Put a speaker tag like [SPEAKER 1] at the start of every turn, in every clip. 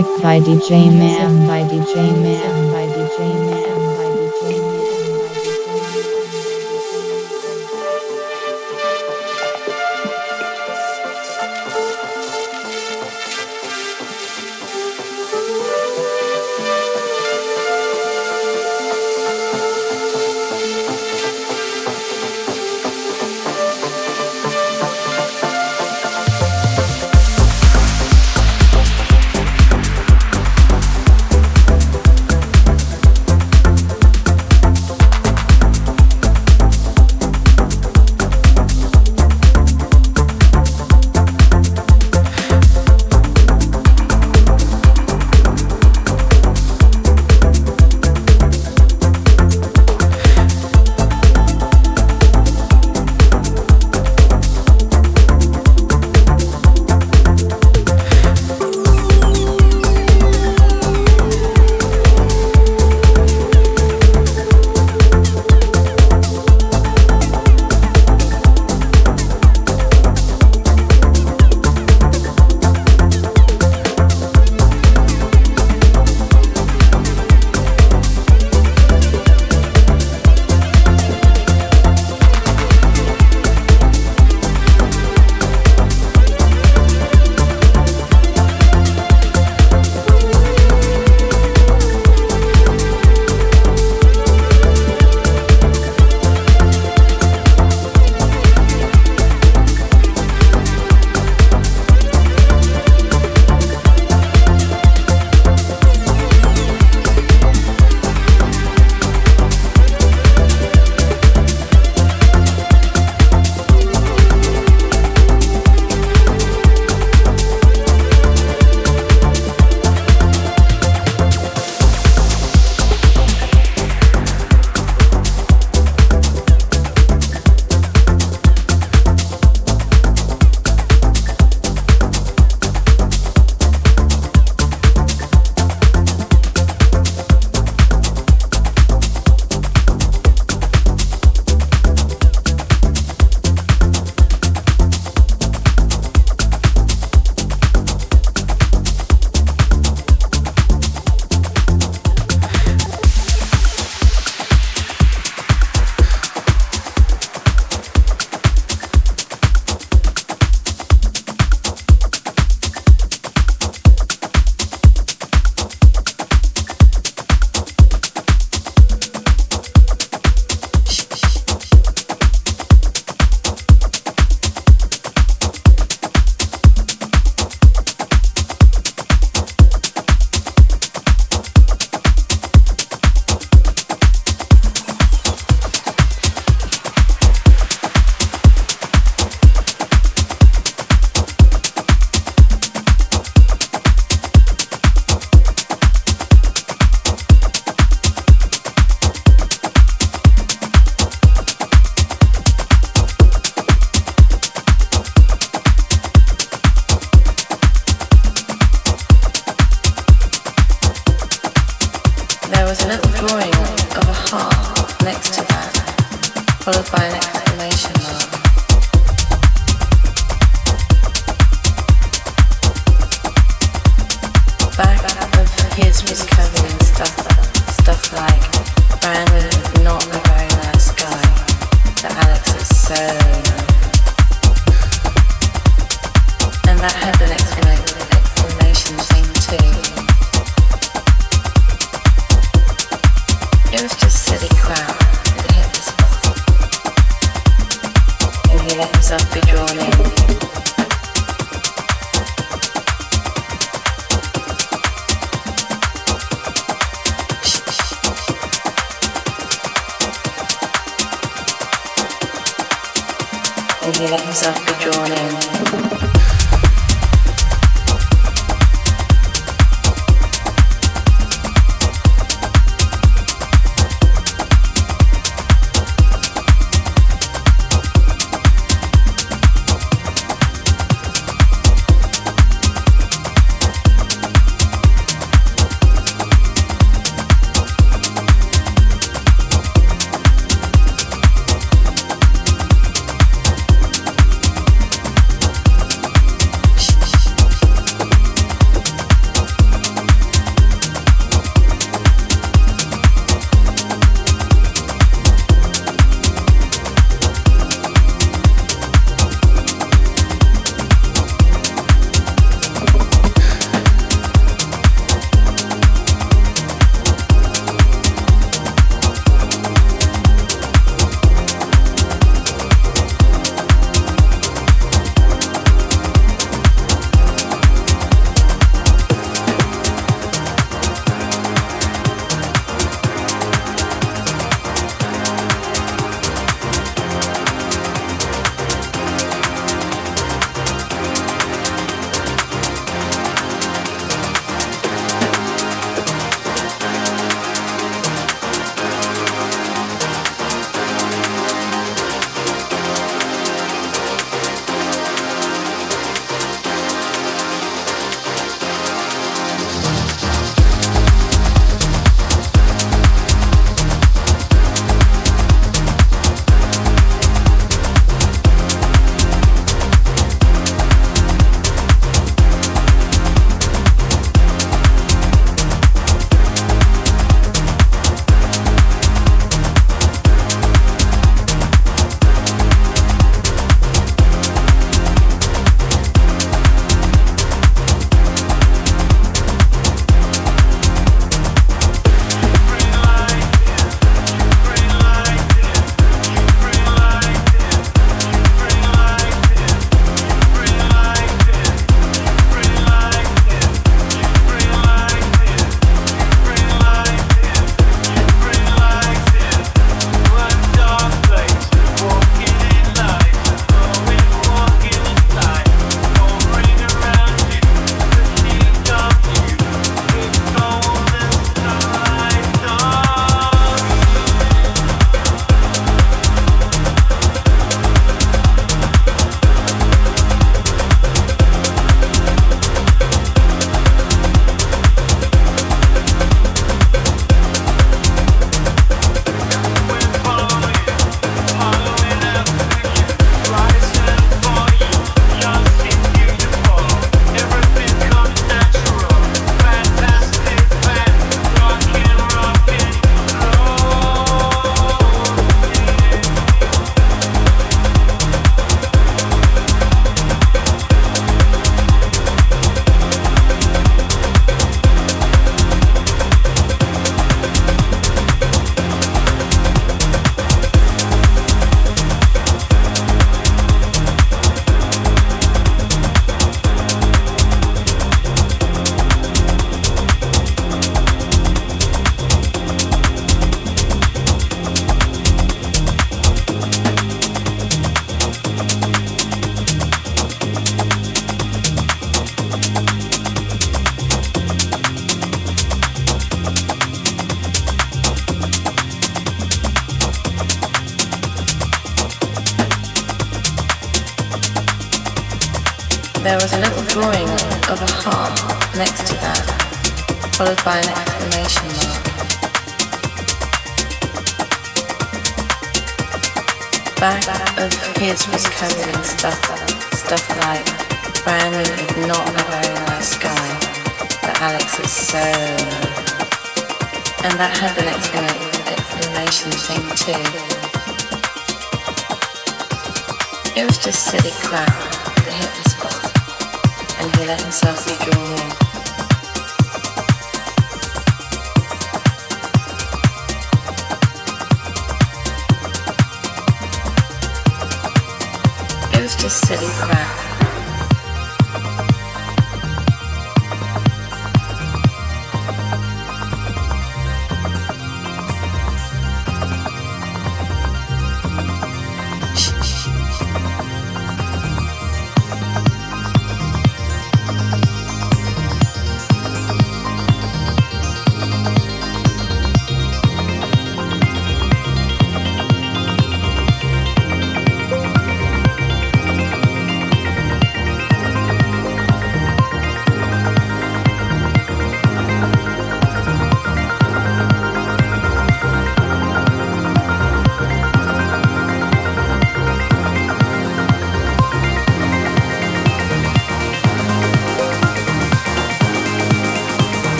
[SPEAKER 1] Music by DJ Man by DJ Man by DJ Man.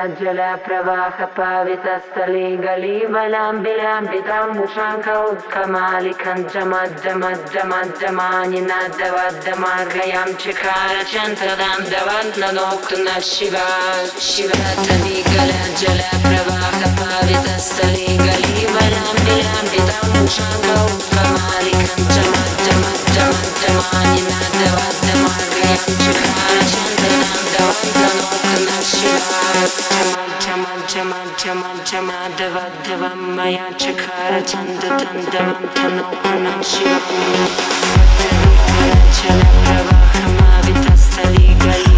[SPEAKER 2] जलप्रवाह पावितस्थले गलिबलां बिलां
[SPEAKER 3] पितां शाख उक्कमालिकं च मध्यमध्य मध्यमानि नोक् न शिवा शिवाचि जल प्रवाह पावितस्थले गलिबालिकं च Chama, maya, chakara, chanda, tandavam,
[SPEAKER 1] tano,
[SPEAKER 4] anam, shiva,